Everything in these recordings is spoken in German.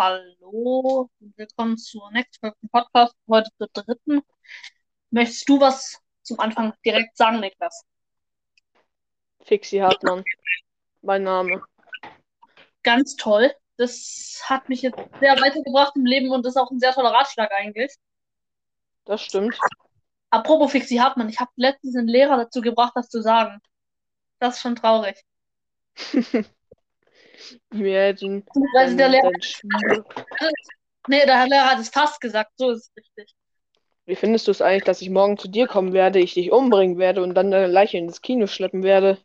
Hallo, willkommen zur nächsten Podcast, heute zur dritten. Möchtest du was zum Anfang direkt sagen, Niklas? Fixi Hartmann, mein Name. Ganz toll. Das hat mich jetzt sehr weitergebracht im Leben und ist auch ein sehr toller Ratschlag eigentlich. Das stimmt. Apropos Fixi Hartmann, ich habe letztens einen Lehrer dazu gebracht, das zu sagen. Das ist schon traurig. Imagine. Weil der Lehrer, nee, der Lehrer hat es fast gesagt, so ist es richtig. Wie findest du es eigentlich, dass ich morgen zu dir kommen werde, ich dich umbringen werde und dann deine Leiche ins Kino schleppen werde?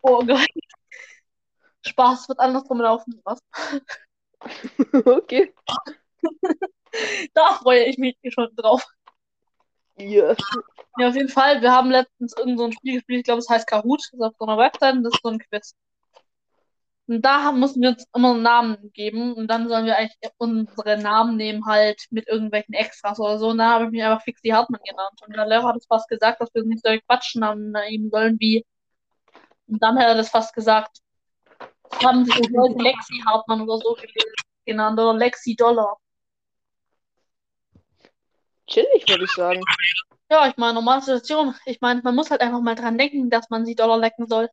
Oh Gott. Spaß wird andersrum laufen. Was? okay. Da freue ich mich schon drauf. Ja. Ja, auf jeden Fall. Wir haben letztens irgend so ein Spiel gespielt, ich glaube, es heißt Kahoot. Das ist auf so einer Website und das ist so ein Quiz. Und da mussten wir uns immer einen Namen geben und dann sollen wir eigentlich unsere Namen nehmen, halt mit irgendwelchen Extras oder so. Und da habe ich mich einfach Fixie Hartmann genannt. Und der Lehrer hat es fast gesagt, dass wir nicht solche Quatschnamen nehmen sollen wie. Und dann hat er das fast gesagt. Das haben sich die Leute Lexi Hartmann oder so genannt oder Lexi Dollar. Chillig, würde ich sagen. Ja, ich meine, normale Situation. Ich meine, man muss halt einfach mal dran denken, dass man sie Dollar lecken soll.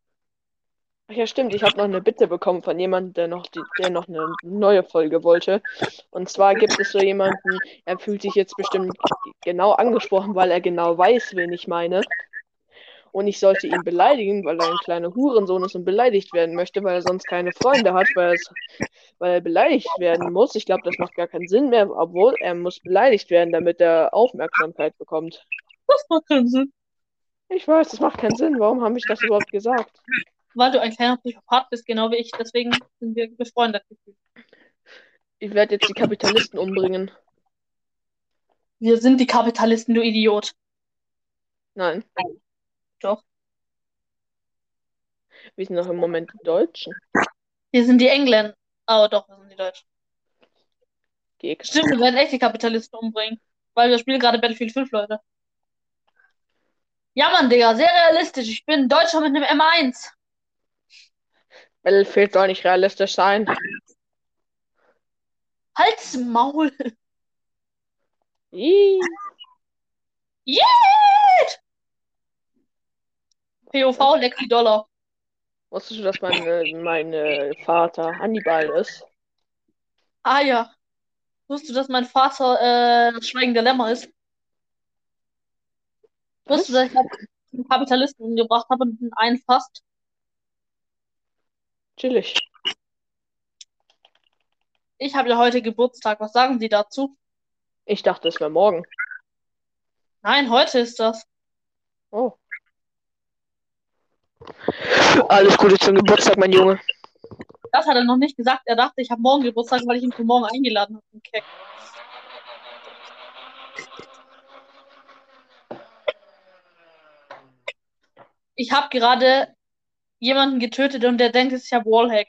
Ach ja, stimmt. Ich habe noch eine Bitte bekommen von jemandem, der noch, die, der noch eine neue Folge wollte. Und zwar gibt es so jemanden, er fühlt sich jetzt bestimmt genau angesprochen, weil er genau weiß, wen ich meine. Und ich sollte ihn beleidigen, weil er ein kleiner Hurensohn ist und beleidigt werden möchte, weil er sonst keine Freunde hat, weil, es, weil er beleidigt werden muss. Ich glaube, das macht gar keinen Sinn mehr, obwohl er muss beleidigt werden, damit er Aufmerksamkeit bekommt. Das macht keinen Sinn. Ich weiß, das macht keinen Sinn. Warum habe ich das überhaupt gesagt? Weil du ein kleiner Psychopath bist, genau wie ich. Deswegen sind wir befreundet. Ich werde jetzt die Kapitalisten umbringen. Wir sind die Kapitalisten, du Idiot. Nein, Doch. wir sind noch im Moment die Deutschen. Wir sind die Engländer. Oh, doch, wir sind die Deutschen. Gegner. Stimmt, wir werden echt die Kapitalisten umbringen. Weil wir spielen gerade Battlefield 5, Leute. Ja, Mann, Digga, sehr realistisch. Ich bin Deutscher mit einem M1. Battlefield soll nicht realistisch sein. Halt's Maul. Ih, Yeet! POV, Lexi Dollar. Wusstest du, dass mein, mein äh, Vater Hannibal ist? Ah ja. Wusstest du, dass mein Vater äh, das Schweigen der Lämmer ist? Wusstest du, dass ich einen Kapitalisten umgebracht habe und einen fast? Chillig. Ich habe ja heute Geburtstag. Was sagen Sie dazu? Ich dachte, es wäre morgen. Nein, heute ist das. Oh. Alles Gute zum Geburtstag, mein Junge. Das hat er noch nicht gesagt. Er dachte, ich habe morgen Geburtstag, weil ich ihn für morgen eingeladen habe. Okay. Ich habe gerade jemanden getötet und der denkt, ich habe Wallhack.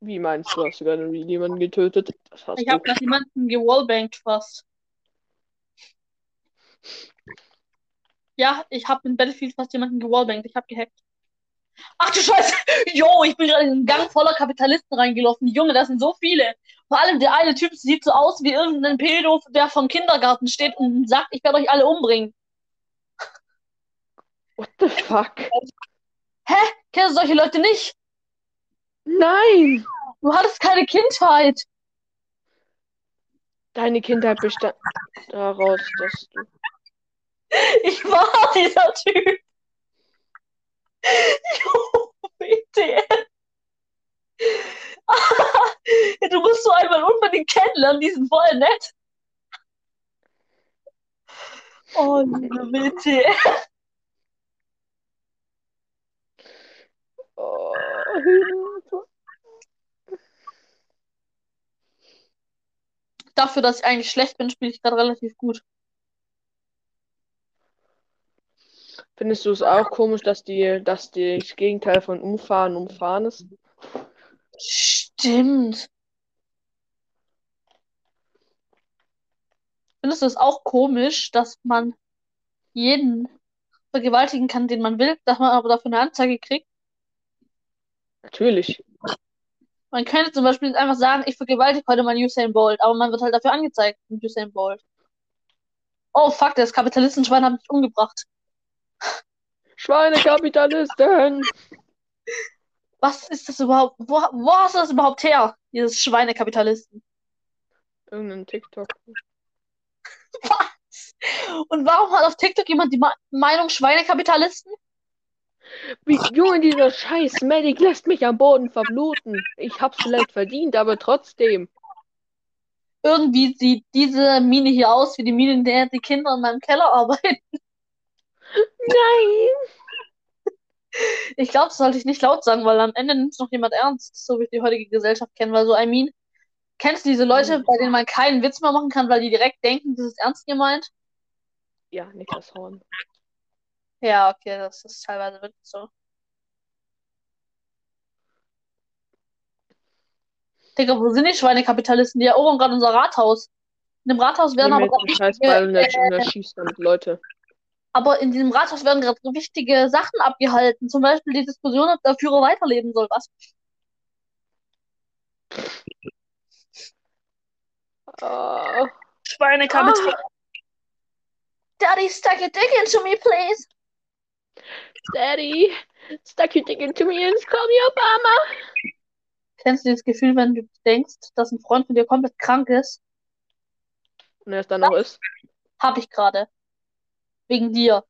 Wie meinst du, hast du gerade jemanden getötet? Hast Ich habe gerade jemanden gewallbankt fast. Ja, ich habe in Battlefield fast jemanden gewallbankt. Ich habe gehackt. Ach du Scheiße! Jo, ich bin gerade in einen Gang voller Kapitalisten reingelaufen. Junge, das sind so viele. Vor allem der eine Typ sieht so aus wie irgendein Pedo, der vom Kindergarten steht und sagt, ich werde euch alle umbringen. What the fuck? Kennst du solche Leute nicht? Nein! Du hattest keine Kindheit. Deine Kindheit bestand daraus, dass du. Ich war dieser Typ. Jo. Ja, du musst so einmal unbedingt kennenlernen, die sind voll nett. Oh, bitte. Oh, Hilfe. Dafür, dass ich eigentlich schlecht bin, spiele ich gerade relativ gut. Findest du es auch komisch, dass die, dass die das Gegenteil von umfahren umfahren ist? Stimmt. Findest du es auch komisch, dass man jeden vergewaltigen kann, den man will, dass man aber dafür eine Anzeige kriegt? Natürlich. Man könnte zum Beispiel einfach sagen, ich vergewaltige heute mal Usain Bolt, aber man wird halt dafür angezeigt mit Usain Bolt. Oh fuck, das Kapitalistenschwein hat mich umgebracht. Schweinekapitalisten! Was ist das überhaupt? Wo, wo hast du das überhaupt her? Dieses Schweinekapitalisten. Irgendein TikTok. Was? Und warum hat auf TikTok jemand die Ma Meinung Schweinekapitalisten? Wie, Junge, dieser scheiß Medic lässt mich am Boden verbluten. Ich hab's vielleicht verdient, aber trotzdem. Irgendwie sieht diese Mine hier aus wie die Mine, in der die Kinder in meinem Keller arbeiten. Nein! Ich glaube, das sollte ich nicht laut sagen, weil am Ende nimmt es noch jemand ernst, so wie ich die heutige Gesellschaft kenne. Weil so, I mean, kennst du diese Leute, bei denen man keinen Witz mehr machen kann, weil die direkt denken, das ist ernst gemeint? Ja, Niklas Horn. Ja, okay, das ist teilweise wirklich so. Digga, wo sind die Schweinekapitalisten? Die erobern gerade unser Rathaus. In dem Rathaus werden aber jetzt den scheiß Ball und er- und schießt damit Leute. aber in diesem Rathaus werden gerade wichtige Sachen abgehalten. Zum Beispiel die Diskussion, ob der Führer weiterleben soll. Was? Ah, Schweinekapital. Daddy, stuck your dick into me, please. Daddy, stuck your dick into me and call me Obama. Kennst du dieses Gefühl, wenn du denkst, dass ein Freund von dir komplett krank ist? Und er es dann noch ist. Hab ich gerade. Wegen dir.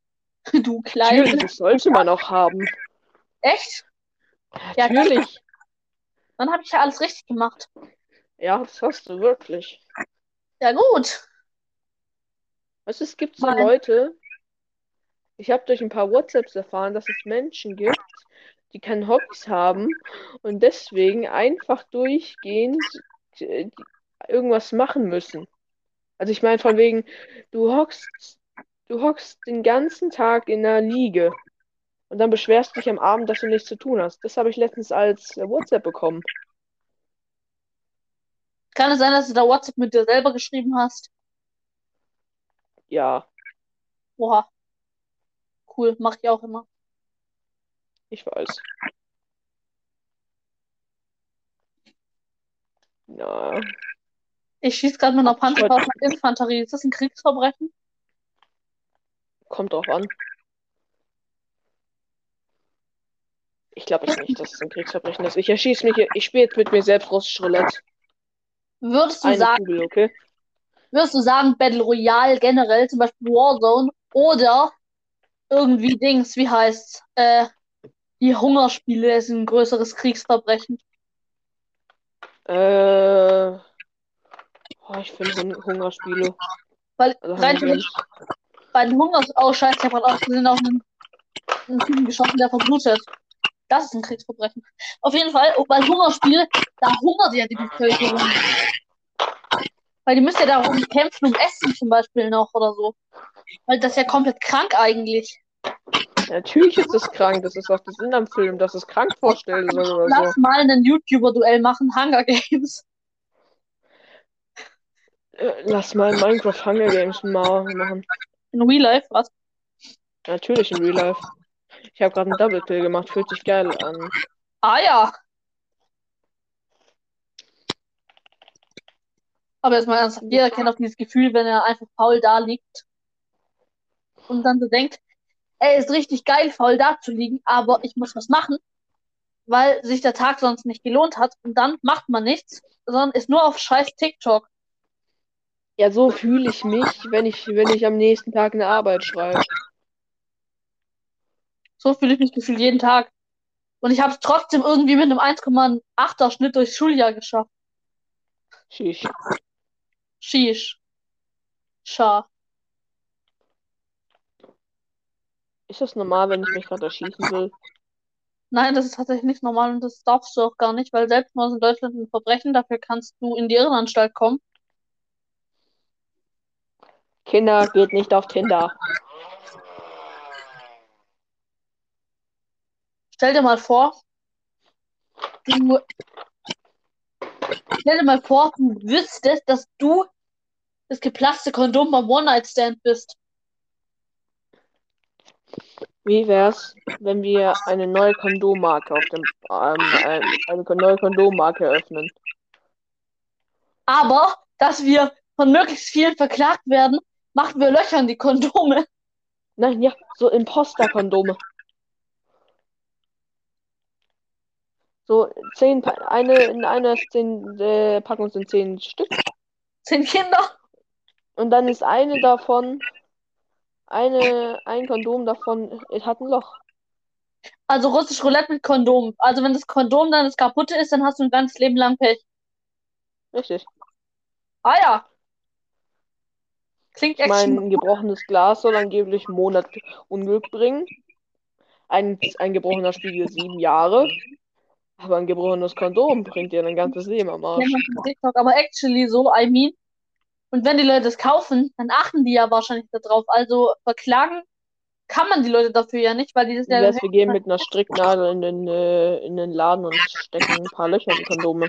Du kleine. Natürlich, das sollte man auch haben. Echt? Ja, Natürlich. Dann habe ich ja alles richtig gemacht. Ja, das hast du wirklich. Ja, gut. Weißt du, es gibt so. Leute, ich habe durch ein paar WhatsApps erfahren, dass es Menschen gibt, die keine Hobbys haben und deswegen einfach durchgehend äh, irgendwas machen müssen. Also ich meine von wegen, du hockst, du hockst den ganzen Tag in der Liege und dann beschwerst dich am Abend, dass du nichts zu tun hast. Das habe ich letztens als äh, WhatsApp bekommen. Kann es sein, dass du da WhatsApp mit dir selber geschrieben hast? Ja, Oha. Cool, mach ich auch immer. ich weiß. Ja, Ich schieße gerade mit einer. Panzerfaust mit Infanterie. Ist das ein Kriegsverbrechen? kommt drauf an. Ich glaube es nicht, dass es ein Kriegsverbrechen ist. Ich erschieße mich, ich spiele jetzt mit mir selbst russisch Roulette. Würdest du Eine sagen, Kugel, okay? würdest du sagen, Battle Royale generell, zum Beispiel Warzone oder irgendwie Dings, wie heißt's? Äh, die Hungerspiele ist ein größeres Kriegsverbrechen. Äh, oh, ich finde Hun Hungerspiele. Weil Also rein theoretisch bei den Hungers, oh scheiße, ich habe gerade auch gesehen, auf einen, einen Typen geschossen, der verblutet. Das ist ein Kriegsverbrechen. Auf jeden Fall, bei Hungerspiel, da hungert ja die Bevölkerung. Weil die müssen ja darum kämpfen, um Essen zum Beispiel noch oder so. Weil das ist ja komplett krank eigentlich. Natürlich ist es krank, das ist auch der Sinn am Film, dass es krank vorstellen soll oder Lass so. mal einen YouTuber-Duell machen, Hunger Games. Äh, lass mal Minecraft Hunger Games mal machen. In Real Life, was? Natürlich in Real Life. Ich habe gerade einen Double Kill gemacht, fühlt sich geil an. Ah ja. Aber jetzt mal ernsthaft, jeder kennt auch dieses Gefühl, wenn er einfach faul da liegt und dann so denkt, ey, ist richtig geil, faul da zu liegen, aber ich muss was machen, weil sich der Tag sonst nicht gelohnt hat und dann macht man nichts, sondern ist nur auf scheiß TikTok. Ja, so fühle ich mich, wenn ich, wenn ich am nächsten Tag eine Arbeit schreibe. So fühle ich mich gefühlt jeden Tag. Und ich habe es trotzdem irgendwie mit einem 1,8er Schnitt durchs Schuljahr geschafft. Sheesh. Sheesh. Scha. Ist das normal, wenn ich mich gerade erschießen will? Nein, das ist tatsächlich nicht normal und das darfst du auch gar nicht, weil Selbstmord in Deutschland ein Verbrechen. Dafür kannst du in die Irrenanstalt kommen. Kinder, geht nicht auf Tinder. Stell dir mal vor, du. Stell dir mal vor, du wüsstest, dass du das geplatzte Kondom beim One-Night-Stand bist. Wie wär's, wenn wir eine neue Kondommarke auf dem ähm, eine neue Kondommarke eröffnen? Aber, dass wir von möglichst vielen verklagt werden, machen wir Löcher in die Kondome. Nein, ja, so Imposter-Kondome. So zehn, Pa- eine in einer zehn, äh, Packung sind zehn Stück Zehn Kinder. und dann ist eine davon, eine, ein Kondom davon es hat ein Loch. Also russisch Roulette mit Kondom. Also wenn das Kondom dann das kaputte ist, dann hast du ein ganzes Leben lang Pech. Richtig. Ah ja. Klingt echt meine, ein gebrochenes Glas soll angeblich einen Monat Unglück bringen. Ein, ein gebrochener Spiegel sieben Jahre. Aber ein gebrochenes Kondom bringt dir ein ganzes Leben am Arsch. von TikTok. Aber actually so, I mean. Und wenn die Leute das kaufen, dann achten die ja wahrscheinlich darauf. Also verklagen kann man die Leute dafür ja nicht, weil die das ja. wär's, wir gehen mit einer Stricknadel in den, äh, in den Laden und stecken ein paar Löcher in die Kondome.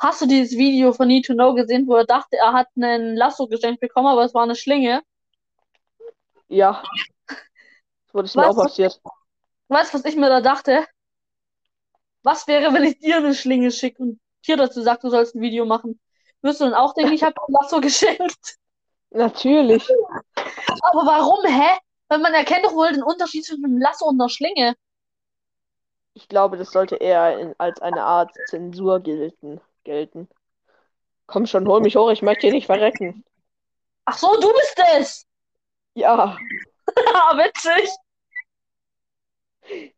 Hast du dieses Video von Need to Know gesehen, wo er dachte, er hat einen Lasso geschenkt bekommen, aber es war eine Schlinge? Ja. Das wurde mir auch passiert. Weißt du, was ich mir da dachte? Was wäre, wenn ich dir eine Schlinge schicke und dir dazu sage, du sollst ein Video machen? Wirst du dann auch denken, ich habe ein Lasso geschenkt? Natürlich. Aber warum, hä? Weil man erkennt doch wohl den Unterschied zwischen einem Lasso und einer Schlinge. Ich glaube, das sollte eher in, als eine Art Zensur gelten, gelten. Komm schon, hol mich hoch, ich möchte hier nicht verrecken. Ach so, du bist es! Ja. Ah, witzig!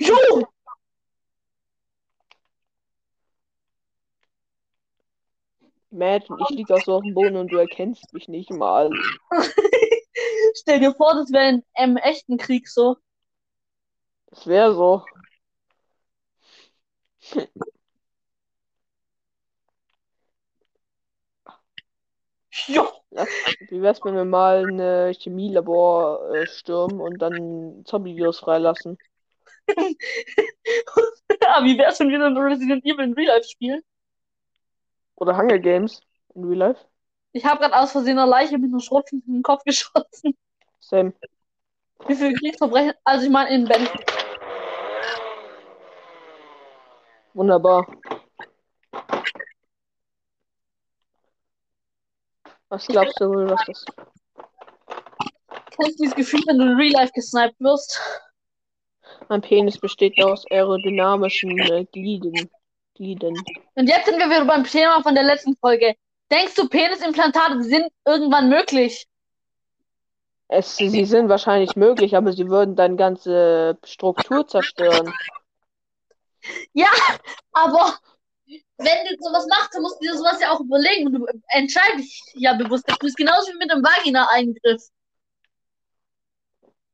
Jo! Imagine, ich liege auch so auf dem Boden und du erkennst mich nicht mal. Stell dir vor, das wäre in einem echten Krieg so. Das wäre so. Jo! Wie wär's, wenn wir mal ein Chemielabor äh, stürmen und dann Zombie-Virus freilassen? Ja, wie wär's, wenn wir dann Resident Evil in Real Life spielen? Oder Hunger Games in Real Life? Ich habe gerade aus Versehen eine Leiche mit einer Schrotflinte in den Kopf geschossen. Same. Wie viele Kriegsverbrechen? Also ich meine in Ben. Wunderbar. Was glaubst du wohl, was das? Kennst du dieses Gefühl, wenn du in Real Life gesniped wirst? Mein Penis besteht aus aerodynamischen äh, Glieden. Glieden. Und jetzt sind wir wieder beim Thema von der letzten Folge. Denkst du, Penisimplantate sind irgendwann möglich? Es, sie sind wahrscheinlich möglich, aber sie würden deine ganze Struktur zerstören. Aber wenn du sowas machst, dann musst du dir sowas ja auch überlegen und du entscheidest dich ja bewusst. Das ist genauso wie mit einem Vagina-Eingriff.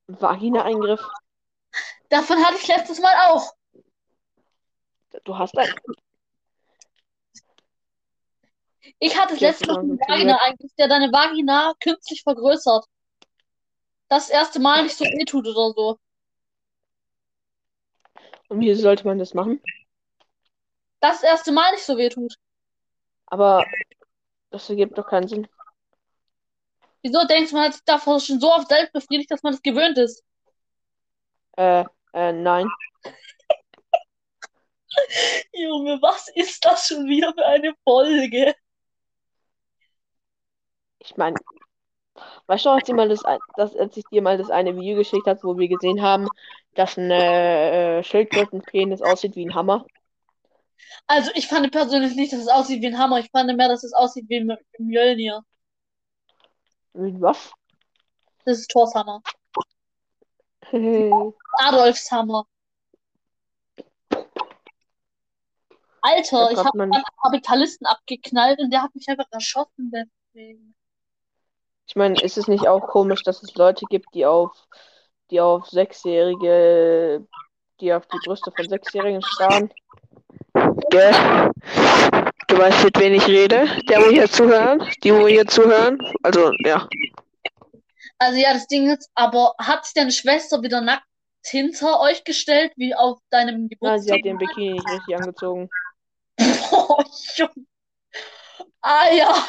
Vagina-Eingriff. Davon hatte ich letztes Mal auch. Du hast ein. Ich hatte das letzte Mal genau, einen so Vagina-Eingriff, der deine Vagina künstlich vergrößert. Das erste Mal nicht so wehtut oder so. Und wie sollte man das machen? Das erste Mal nicht so wehtut. Aber das ergibt doch keinen Sinn. Wieso denkst du, man hat sich davor schon so oft selbst befriedigt, dass man das gewöhnt ist? Äh, äh, nein. Junge, was ist das schon wieder für eine Folge? Ich meine, weißt du, als, dir mal das, das, als ich dir mal das eine Video geschickt habe, wo wir gesehen haben, dass ein äh, Schildkrötenpenis aussieht wie ein Hammer? Also, ich fand persönlich nicht, dass es aussieht wie ein Hammer. Ich fand mehr, dass es aussieht wie ein Mjölnir. Wie was? Das ist Thors Hammer. Adolfs Hammer. Alter, ich habe man- einen Kapitalisten abgeknallt und der hat mich einfach erschossen deswegen. Ich meine, ist es nicht auch komisch, dass es Leute gibt, die auf, die auf Sechsjährige, die auf die Brüste von Sechsjährigen starren? Gell? Du weißt, mit wem ich rede? Der, wo hier zuhören? Die, wo hier zuhören? Also, ja. Also ja, das Ding ist, aber hat sich deine Schwester wieder nackt hinter euch gestellt, wie auf deinem Nein, sie hat Geburtstag? den Bikini nicht richtig angezogen. Oh, Junge. Ah ja.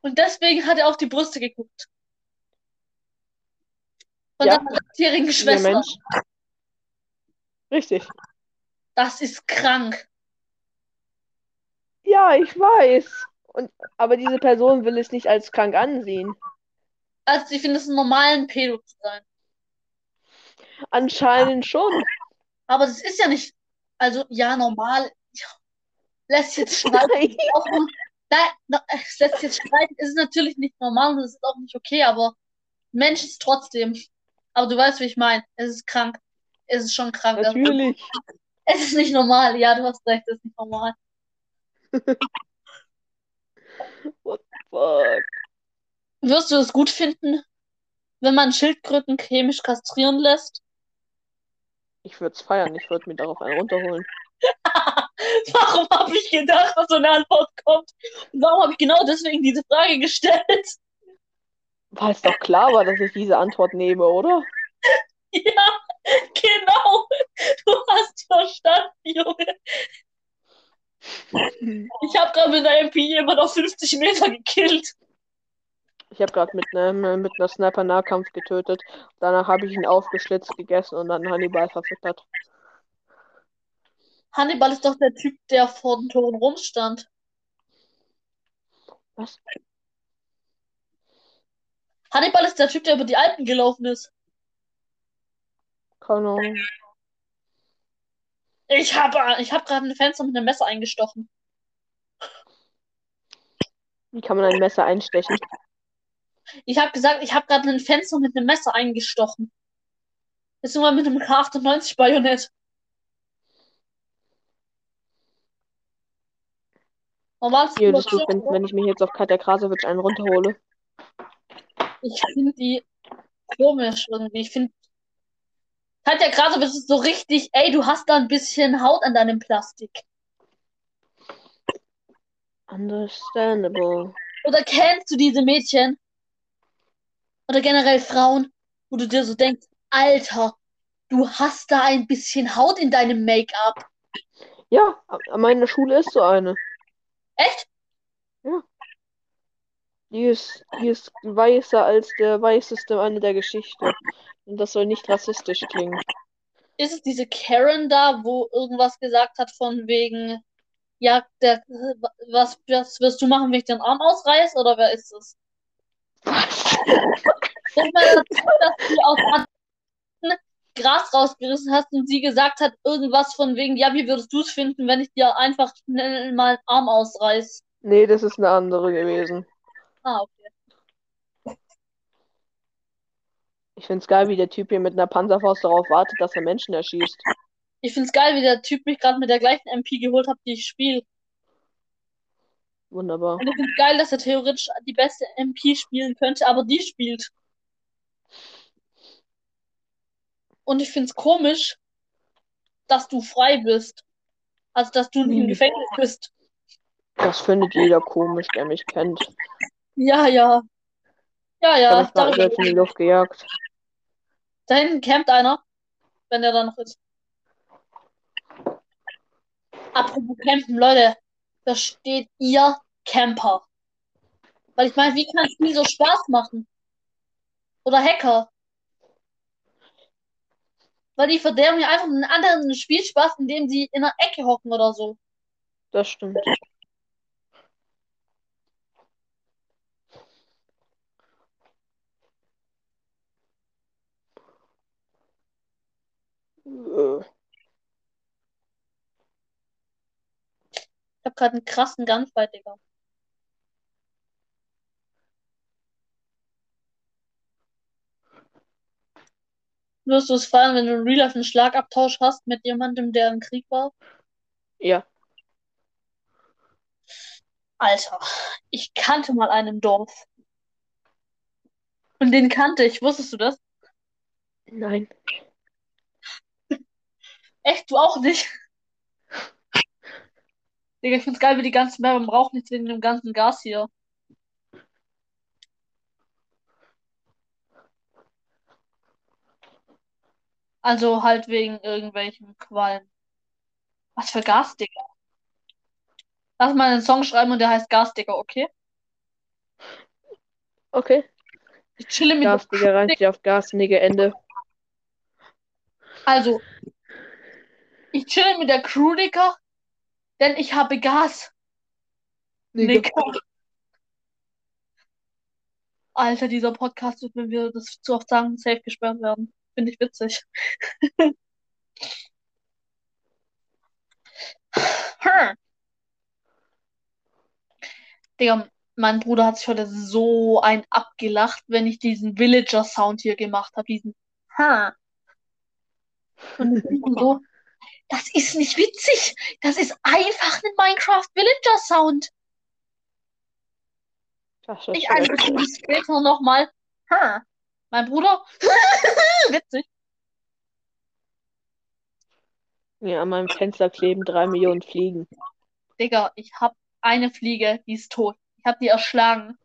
Und deswegen hat er auf die Brüste geguckt. Von Ja. deiner sechsjährigen Schwester. Richtig. Das ist krank. Ja, ich weiß. Und, aber diese Person will es nicht als krank ansehen. Also ich finde es normal, ein Pedo zu sein. Anscheinend schon. Aber das ist ja nicht, also ja, normal. Lässt jetzt streiten. Nein. Es lässt jetzt. Es ist natürlich nicht normal und es ist auch nicht okay, aber Mensch ist trotzdem. Aber du weißt, wie ich meine. Es ist krank. Es ist schon krank. Das- Natürlich. Es ist nicht normal. Ja, du hast recht, es ist nicht normal. Fuck. Wirst du es gut finden, wenn man Schildkröten chemisch kastrieren lässt? Ich würde es feiern. Ich würde mir darauf einen runterholen. Warum habe ich gedacht, dass so eine Antwort kommt? Und warum habe ich genau deswegen diese Frage gestellt? Weil es doch klar war, dass ich diese Antwort nehme, oder? Ja, genau. Du hast verstanden, Junge. Ich habe gerade mit einer MP jemand auf 50 Meter gekillt. Ich habe gerade mit, einem mit einer Sniper Nahkampf getötet. Danach habe ich ihn aufgeschlitzt gegessen und dann Hannibal verfüttert. Hannibal ist doch der Typ, der vor den Toren rumstand. Was? Hannibal ist der Typ, der über die Alpen gelaufen ist. Keine Ahnung. Ich habe ich hab gerade ein Fenster mit einem Messer eingestochen. Wie kann man ein Messer einstechen? Ich habe gesagt, ich habe gerade ein Fenster mit einem Messer eingestochen. Jetzt nur mal mit einem K98 Normal Wie würdest du finden, wenn ich mir jetzt auf Katja Krasowitsch einen runterhole? Ich finde die komisch irgendwie. Ich finde. Katja Krasowitsch ist so richtig, ey, du hast da ein bisschen Haut an deinem Plastik. Understandable. Oder kennst du diese Mädchen? Oder generell Frauen, wo du dir so denkst, Alter, du hast da ein bisschen Haut in deinem Make-up. Ja, an meiner Schule ist so eine. Echt? Die ist, die ist weißer als der weißeste Mann der Geschichte. Und das soll nicht rassistisch klingen. Ist es diese Karen da, wo irgendwas gesagt hat von wegen, ja, der, was, was wirst du machen, wenn ich den Arm ausreiß? Oder wer ist es? Denk mal dazu, dass du aus Gras rausgerissen hast und sie gesagt hat, irgendwas von wegen, ja, wie würdest du es finden, wenn ich dir einfach schnell mal einen Arm ausreiß? Nee, das ist eine andere gewesen. Ah, okay. Ich find's geil, wie der Typ hier mit einer Panzerfaust darauf wartet, dass er Menschen erschießt. Ich find's geil, wie der Typ mich gerade mit der gleichen MP geholt hat, die ich spiele. Wunderbar. Und ich find's geil, dass er theoretisch die beste MP spielen könnte, aber die spielt. Und ich find's komisch, dass du frei bist. Also, dass du nicht im Hm. Gefängnis bist. Das findet jeder komisch, der mich kennt. Ja, ja. Ja, ja. ich darüber- selbst in die Luft gejagt. Da hinten campt einer, wenn der da noch ist. Apropos campen, Leute, versteht ihr Camper? Weil ich meine, wie kann es nie so Spaß machen? Oder Hacker? Weil die verderben ja einfach einen anderen Spielspaß, indem sie in einer Ecke hocken oder so. Das stimmt. Ich habe gerade einen krassen Gunfight, Digga. Wirst du es feiern, wenn du in Real Life einen Schlagabtausch hast mit jemandem, der im Krieg war? Ja, Alter, ich kannte mal einen im Dorf. Und den kannte ich. Wusstest du das? nein. Echt? Du auch nicht? Digga, ich find's geil, wie die ganzen man braucht nichts wegen dem ganzen Gas hier. Also halt wegen irgendwelchen Quallen. Was für Gas, Digga? Lass mal einen Song schreiben und der heißt Gas, Digga, okay? Okay. Ich chille mit Gas, Digga, reicht dir auf Gas, Ende. Also, ich chille mit der Crew, Digga, denn ich habe Gas. Digga. Alter, dieser Podcast wird, wenn wir das zu oft sagen, safe gesperrt werden. Finde ich witzig. Hm. Digga, mein Bruder hat sich heute so ein abgelacht, wenn ich diesen Villager-Sound hier gemacht habe. Diesen Hm. Und ich so, das ist nicht witzig. Das ist einfach ein Minecraft Villager Sound. Schlecht. Sekunde später nochmal. Hm. Mein Bruder. Witzig. Ja, an meinem Fenster kleben drei Millionen Fliegen. Digga, ich hab eine Fliege, die ist tot. Ich hab die erschlagen.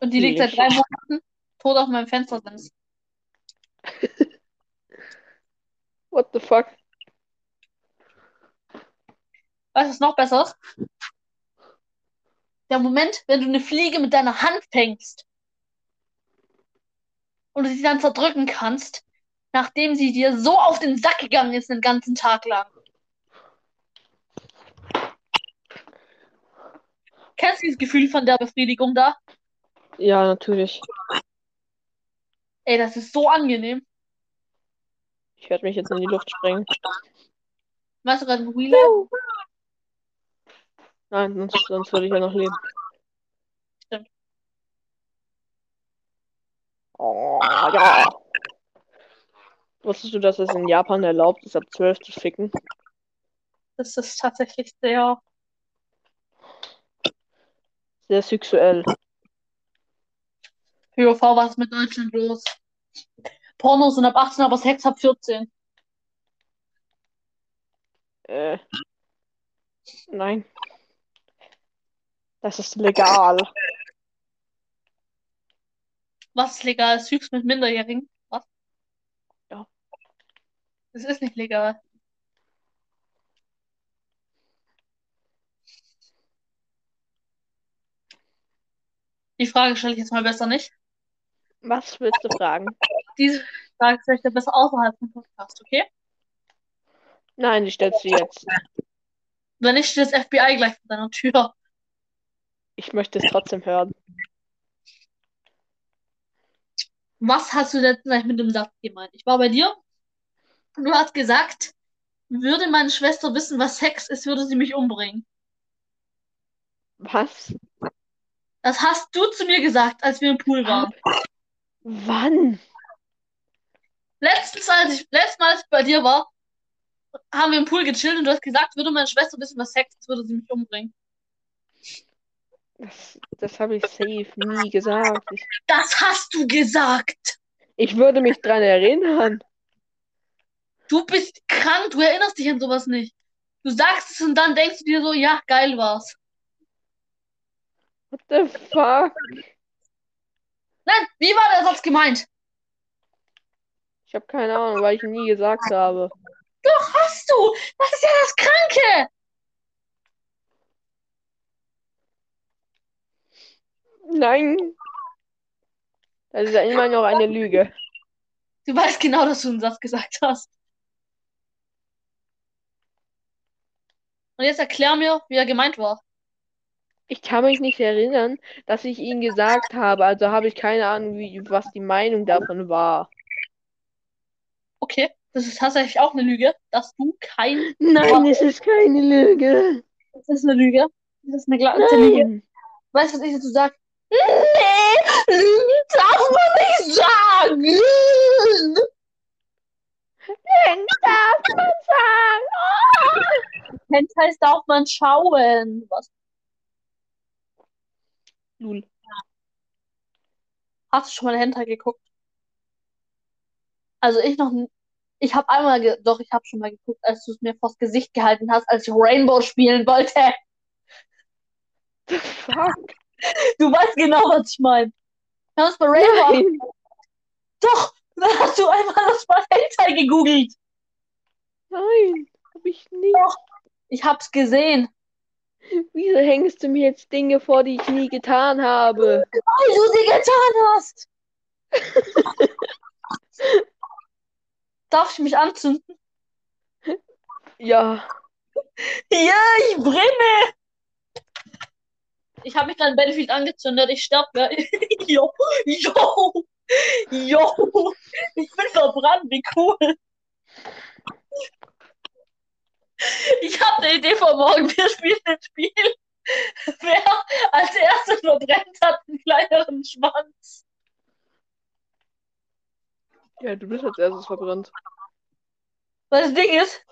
Und die liegt seit drei Monaten tot auf meinem Fenstersims. What the fuck? Weißt du, was noch besser ist? Der Moment, wenn du eine Fliege mit deiner Hand fängst und du sie dann zerdrücken kannst, nachdem sie dir so auf den Sack gegangen ist den ganzen Tag lang. Kennst du dieses Gefühl von der Befriedigung da? Ja, natürlich. Ey, das ist so angenehm. Ich werde mich jetzt in die Luft sprengen. Weißt du gerade ein Wheeler? Nein, sonst, sonst würde ich ja noch leben. Stimmt. Oh, ja. Wusstest du, dass es in Japan erlaubt ist, ab 12 zu ficken? Das ist tatsächlich sehr. Sehr sexuell. POV, was ist mit Deutschland los? Pornos sind ab 18, aber Sex ab 14. Äh. Nein. Das ist legal. Was ist legal? Sex mit Minderjährigen? Was? Ja. Das ist nicht legal. Die Frage stelle ich jetzt mal besser nicht. Was willst du fragen? Diese Frage stelle ich dir besser außerhalb vom Podcast, okay? Nein, die stellst du jetzt. Wenn nicht, steht das FBI gleich vor deiner Tür. Ich möchte es trotzdem hören. Was hast du eigentlich mit dem Satz gemeint? Ich war bei dir und du hast gesagt, würde meine Schwester wissen, was Sex ist, würde sie mich umbringen. Was? Das hast du zu mir gesagt, als wir im Pool waren. Wann? Letztens, als ich, letztes Mal, als ich bei dir war, haben wir im Pool gechillt und du hast gesagt, würde meine Schwester wissen, was Sex ist, würde sie mich umbringen. Das, das habe ich safe nie gesagt. Ich, Das hast du gesagt. ich würde mich dran erinnern. Du bist krank, du erinnerst dich an sowas nicht. Du sagst es und dann denkst du dir so, ja, geil war's. What the fuck? Nein, wie war der Satz gemeint? Ich habe keine Ahnung, weil ich ihn nie gesagt habe. Doch, hast du. Das ist ja das Kranke. Nein. Das ist ja immer noch eine Lüge. Du weißt genau, dass du einen Satz gesagt hast. Und jetzt erklär mir, wie er gemeint war. Ich kann mich nicht erinnern, dass ich ihn gesagt habe. Also habe ich keine Ahnung, wie, was die Meinung davon war. Okay, das ist tatsächlich auch eine Lüge, dass du kein. Nein, es ist keine Lüge. Das ist eine Lüge. Das ist eine glatte Lüge. Weißt du, was ich dazu sage? Nee, darf man nicht sagen. darf man sagen. Oh. Hentais darf man schauen. Was? Lul. Hast du schon mal Hentai geguckt? Also ich noch. Ich habe einmal, ge doch, ich habe schon mal geguckt, als du es mir vors Gesicht gehalten hast, als ich Rainbow spielen wollte. Fuck. Du weißt genau, was ich meine. Haben es bei Rainbow. Nein. Doch, dann hast du einmal das mal Hentai gegoogelt. Nein, habe ich nicht. Ich hab's gesehen. Wieso hängst du mir jetzt Dinge vor, die ich nie getan habe? Weil du sie getan hast! Darf ich mich anzünden? Ja. Ja, ich brenne! Ich habe mich in Battlefield angezündet. Ich sterbe gleich. jo, jo, jo. Ich bin verbrannt. Wie cool. Ich habe eine Idee vor morgen. Wir spielen ein Spiel. Wer als erstes verbrennt, hat einen kleineren Schwanz. Ja, du bist als erstes verbrannt. Weil das Ding ist,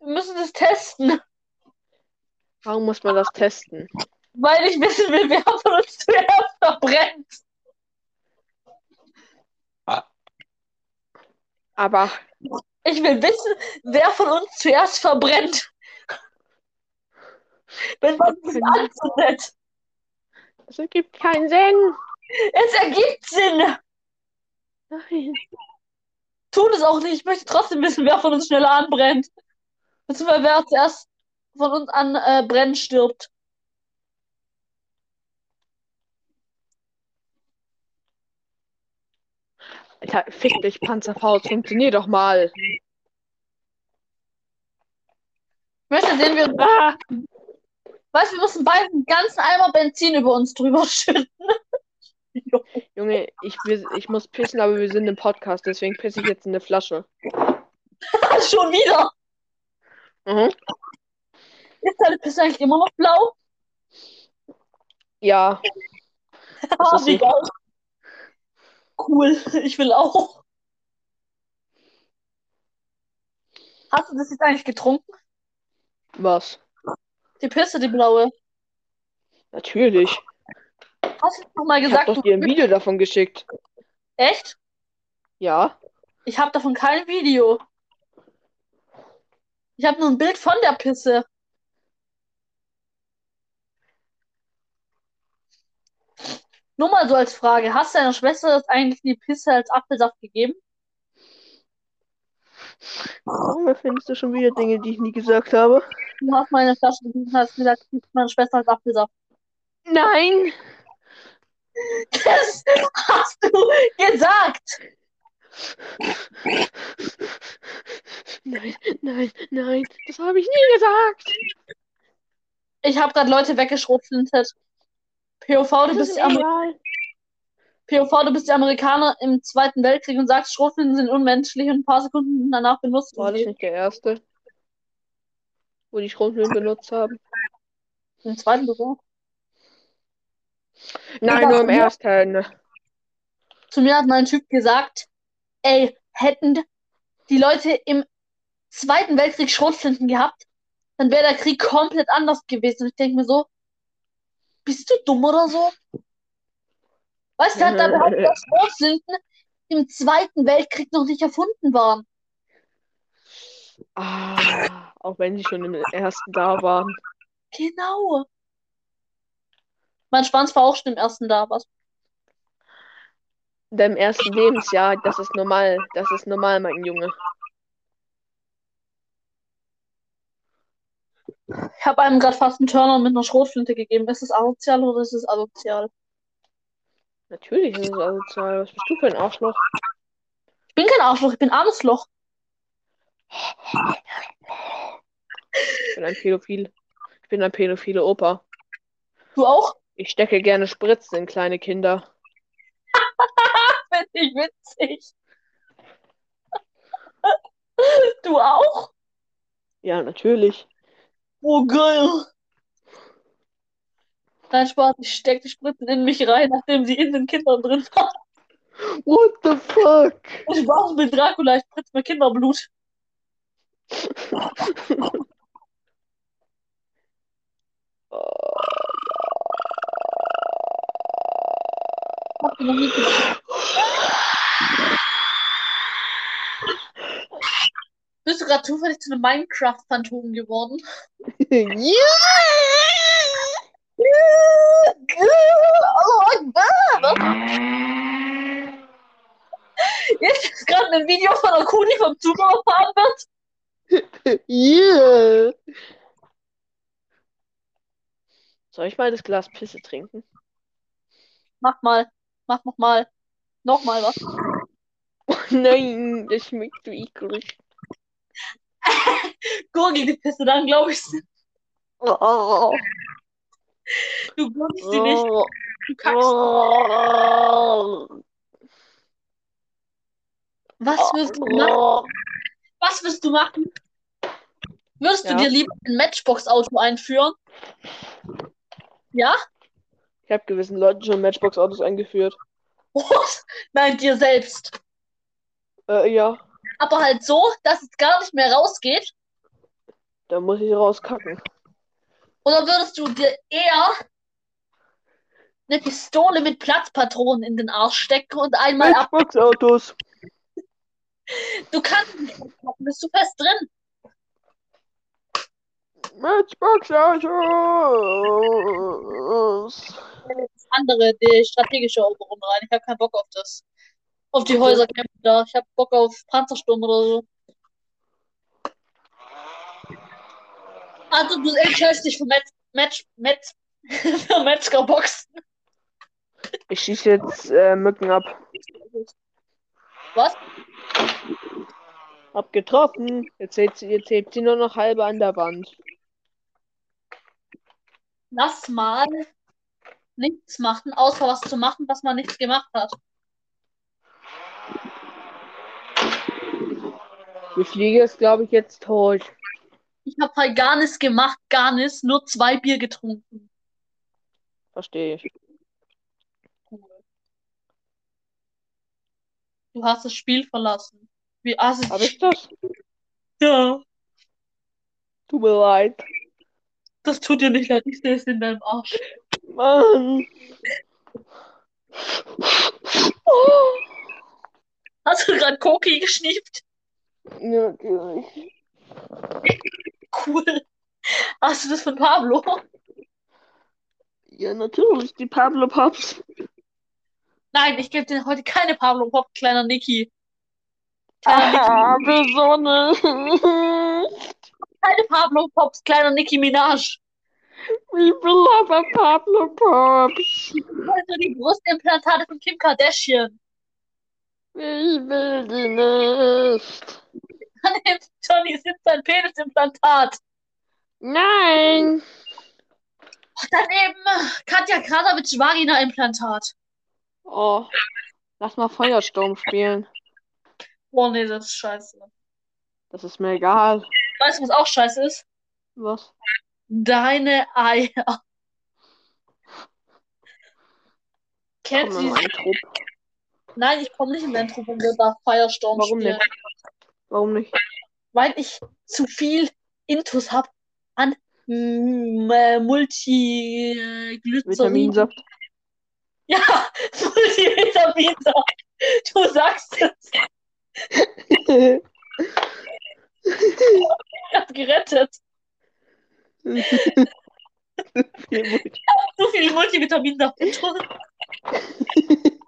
wir müssen das testen. Warum muss man das testen? Weil ich wissen will, wer von uns zuerst verbrennt. Aber Ich will wissen, wer von uns zuerst verbrennt. Wenn man sich anzündet. das ergibt keinen Sinn. Es ergibt Sinn. Nein. Tut es auch nicht. Ich möchte trotzdem wissen, wer von uns schneller anbrennt. Beziehungsweise wer zuerst von uns an äh, Brennen stirbt. Alter, fick dich, Panzerfaust, funktionier doch mal. Ich möchte sehen, wie uns. Ah. Weißt du, wir müssen beide einen ganzen Eimer Benzin über uns drüber schütten. Junge, ich, will- ich muss pissen, aber wir sind im Podcast, deswegen pisse ich jetzt in eine Flasche. Schon wieder. Mhm. Ist deine Pisse eigentlich immer noch blau? Ja, Ah, ist wie so. geil. Cool. Ich will auch. Hast du das jetzt eigentlich getrunken? was? Die Pisse, die blaue. Natürlich. Hast du noch mal Ich hab gesagt, doch du dir ein Video davon geschickt. echt? Ja? Ich habe davon kein Video. Ich habe nur ein Bild von der Pisse. Nur mal so als Frage, hast deiner Schwester das eigentlich die Pisse als Apfelsaft gegeben? Warum erfindest du schon wieder Dinge, die ich nie gesagt habe? Du hast meine Flasche gegeben und hast gesagt, gib meine Schwester als Apfelsaft. Nein! Das hast du gesagt. Nein, nein, nein, das habe ich nie gesagt. Ich habe gerade Leute weggeschrotflintet. POV, du bist egal. POV, du bist die Amerikaner im Zweiten Weltkrieg und sagst, Schrotflinten sind unmenschlich und ein paar Sekunden danach benutzt War das nicht der erste, wo die Schrotflinten benutzt haben? Im zweiten Büro. Nein, nur im ersten. Zu mir hat mein Typ gesagt, ey, hätten die Leute im Zweiten Weltkrieg Schrotflinten gehabt, dann wäre der Krieg komplett anders gewesen. Und ich denke mir so, bist du dumm oder so? Weißt du, hat da behauptet, dass Schrotflinten im Zweiten Weltkrieg noch nicht erfunden waren. Ah, auch wenn sie schon im ersten da waren. Genau. Mein Schwanz war auch schon im ersten da, was? In deinem ersten Lebensjahr, das ist normal. Das ist normal, mein Junge. Ich habe einem gerade fast einen Turner mit einer Schrotflinte gegeben. Ist es asozial oder ist es asozial? Natürlich ist es asozial. Was bist du für ein Arschloch? Ich bin kein Arschloch, ich bin Arschloch. Ich bin ein Pädophil. Ich bin ein pädophile Opa. Du auch? Ich stecke gerne Spritzen in kleine Kinder. Finde ich witzig. Du auch? Ja, natürlich. Oh, geil. Nein, Spaß, ich steck die Spritzen in mich rein, nachdem sie in den Kindern drin waren. What the fuck? Ich war mit Dracula, ich spritze mir Kinderblut. Habt ihr noch nie gemacht? Bist du gerade zufällig zu einem Minecraft-Phantom geworden? ja! Oh! Jetzt ist gerade ein Video von die vom Zug überfahren wird. Yeah! Soll ich mal das Glas Pisse trinken? Mach mal. Mach noch mal. Noch mal was. Nein, das schmeckt so eklig. Gurgelige Pisse, dann glaube ich Oh, Du gurgelst sie nicht. oh, Du kackst. oh, Was wirst du machen? oh. Was wirst du machen? Würdest du Ja. dir lieber ein Matchbox-Auto einführen? Ja? Ich habe gewissen Leuten schon Matchbox-Autos eingeführt. Was? Nein, dir selbst. Äh, ja, Aber halt so, dass es gar nicht mehr rausgeht. da muss ich rauskacken. Oder würdest du dir eher eine Pistole mit Platzpatronen in den Arsch stecken und einmal ab. Matchbox-Autos. Du kannst nicht abpacken, bist du fest drin. Matchbox-Autos. Das andere, die strategische Eroberung rein. Ich habe keinen Bock auf das. Auf die Häuser kämpfen da. Ich habe Bock auf Panzersturm oder so. Also, du entscheidest dich für Match, Match, Match, für Metzgerboxen. Ich schieße jetzt äh, Mücken ab. Was? Hab getroffen. Jetzt hebt sie, jetzt hebt sie nur noch halbe an der Wand. Lass mal nichts machen, außer was zu machen, was man nichts gemacht hat. Die Fliege ist, glaube ich, jetzt tot. Ich habe halt gar nichts gemacht, gar nichts, nur zwei Bier getrunken. Verstehe ich. Du hast das Spiel verlassen. Wie assi. Hab ich das? Ja, Tut mir leid. das tut dir nicht leid. Ich sehe es in deinem Arsch. Mann. Hast du gerade Koki geschnieft? Natürlich. Cool. Hast du das von Pablo? Ja, natürlich. Die Pablo Pops. Nein, ich gebe dir heute keine Pablo Pop, kleiner Niki. Ah, besonders. Keine Pablo Pops, kleiner Nicki Minaj. We love Pablo Pops. Also die Brustimplantate von Kim Kardashian. Ich will die nicht. An dem Johnny sitzt ein Penisimplantat. Nein. Daneben Katja Krasavitsch Vagina-Implantat. Oh. Lass mal Feuersturm spielen. Oh nee, das ist scheiße. Das ist mir egal. Weißt du, was auch scheiße ist? Was? Deine Eier. Kennst du. Nein, ich komme nicht in deinen Trupp, wenn wir da Firestorm Warum spielen. nicht? Warum nicht? Weil ich zu viel Intus habe an mm, äh, Multiglycerin. Vitaminsaft. Ja, Multivitaminsaft. Du sagst es. Ich hab gerettet. So viel Multivitaminsaft.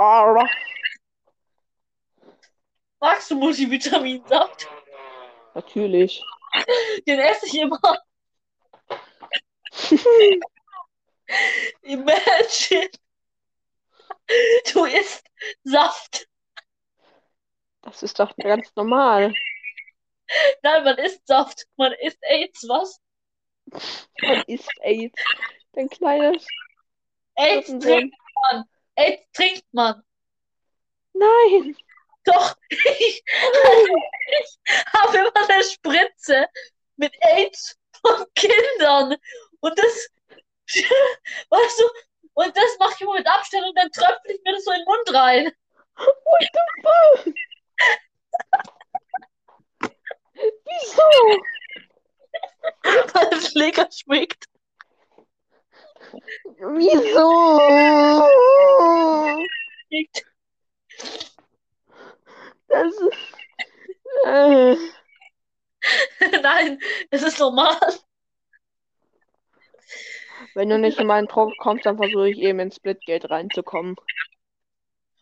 Ah, Magst du Multivitaminsaft? Natürlich. Den esse ich immer. Imagine. Du isst Saft. Das ist doch ganz normal. Nein, man isst Saft. Man isst AIDS, was? Man isst AIDS. Dein kleines AIDS trinkt man. AIDS trinkt man. Nein. Doch, ich, ich habe immer eine Spritze mit AIDS von Kindern. Und das, weißt du, und das mache ich immer mit Abstand und dann tröpfle ich mir das so in den Mund rein. What the fuck? Wieso? Weil es lecker schmeckt. Wieso? Schmeckt. Das ist. Äh, Nein, es ist normal. wenn du nicht in meinen Trupp kommst, dann versuche ich eben ins Splitgate reinzukommen.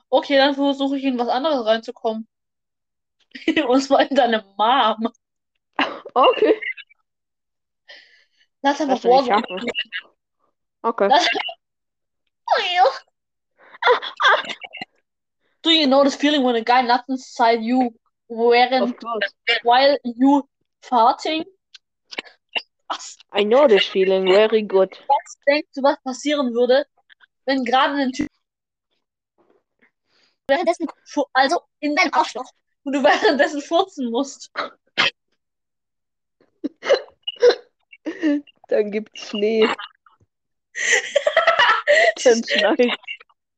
Okay, dann versuche ich in was anderes reinzukommen. Und zwar in deine Mom. Okay. Lass einfach Warzone. Okay. Lass Oh, yeah. Do you know this feeling when a guy nuts inside you course. while you farting? I know this feeling very good. was denkst du, was passieren würde, wenn gerade ein Typ währenddessen also in deinem Arschloch und du währenddessen furzen musst? Dann gibt's Schnee. Dann schneit.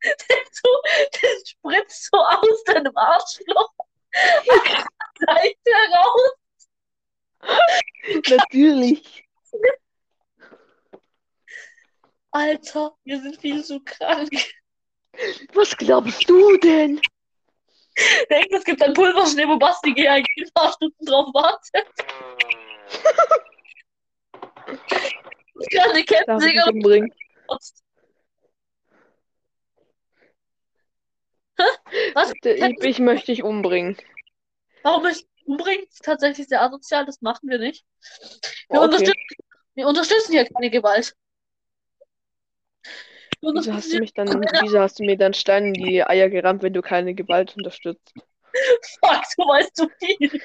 Du, das spritzt so aus deinem Arschloch. Leicht heraus. Natürlich. Alter, wir sind viel zu krank. Was glaubst du denn? Denk, es gibt ein Pulverschnee, wo Basti ein paar Stunden drauf wartet. Ich kann eine Kettensäge umbringen? Was? Ich, ich möchte dich umbringen. Warum ich umbringen? Ist tatsächlich sehr asozial, das machen wir nicht. Wir, Okay. unterstützen, wir unterstützen hier keine Gewalt. Wieso hast du mich dann, wieso hast du mir dann Stein in die Eier gerammt, wenn du keine Gewalt unterstützt? Fuck, du weißt zu viel.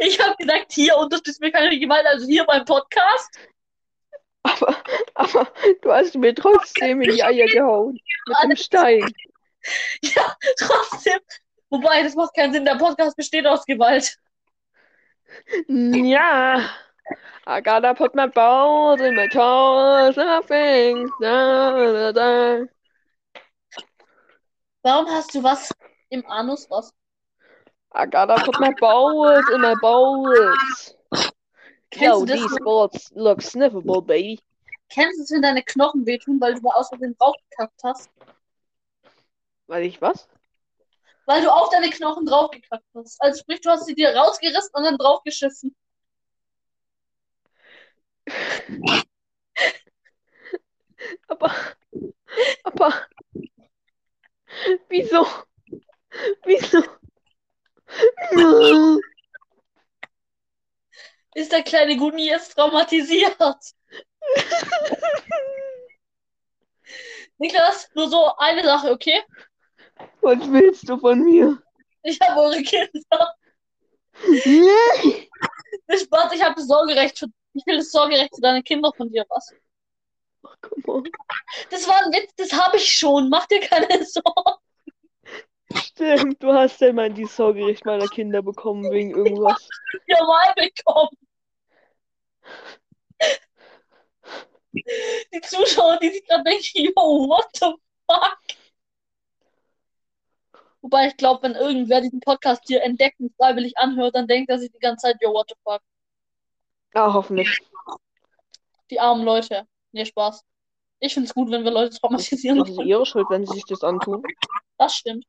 Ich habe gesagt, hier unterstützt mir keine Gewalt, also hier beim Podcast. Aber, aber du hast mir trotzdem in die Eier gehauen. Mit dem Stein. Ja, trotzdem. Wobei, das macht keinen Sinn. Der Podcast besteht aus Gewalt. Ja. I gotta put my balls in my toes and things. Da, da, da. Warum hast du was im Anus? Was? I gotta put my balls in my balls. Kennst Yo, these balls look sniffable, baby. Kennst du es, wenn deine Knochen wehtun, weil du da aus Versehen draufgekackt hast? Weil ich was? Weil du auf deine Knochen draufgekackt hast. Also sprich, du hast sie dir rausgerissen und dann draufgeschissen. Aber, aber, wieso? Wieso? Ist der kleine Guni jetzt traumatisiert? Niklas, nur so eine Sache, okay? Was willst du von mir? Ich habe eure Kinder. Nee. Spaß, ich habe Sorgerecht für, ich will das Sorgerecht für deine Kinder von dir, was? Ach, komm on. Das war ein Witz, das habe ich schon. Mach dir keine Sorgen. Stimmt, du hast ja mal die Sorgerecht meiner Kinder bekommen wegen irgendwas. Ja, mal bekommen. Die Zuschauer, die sich gerade denken, yo, what the fuck? Wobei ich glaube, wenn irgendwer diesen Podcast hier entdeckt und freiwillig anhört, dann denkt er sich die ganze Zeit, yo, what the fuck? Ah, hoffentlich. Die armen Leute. Nee, Spaß. Ich finde es gut, wenn wir Leute traumatisieren. Das ist ihre Schuld, wenn sie sich das antun. Das stimmt.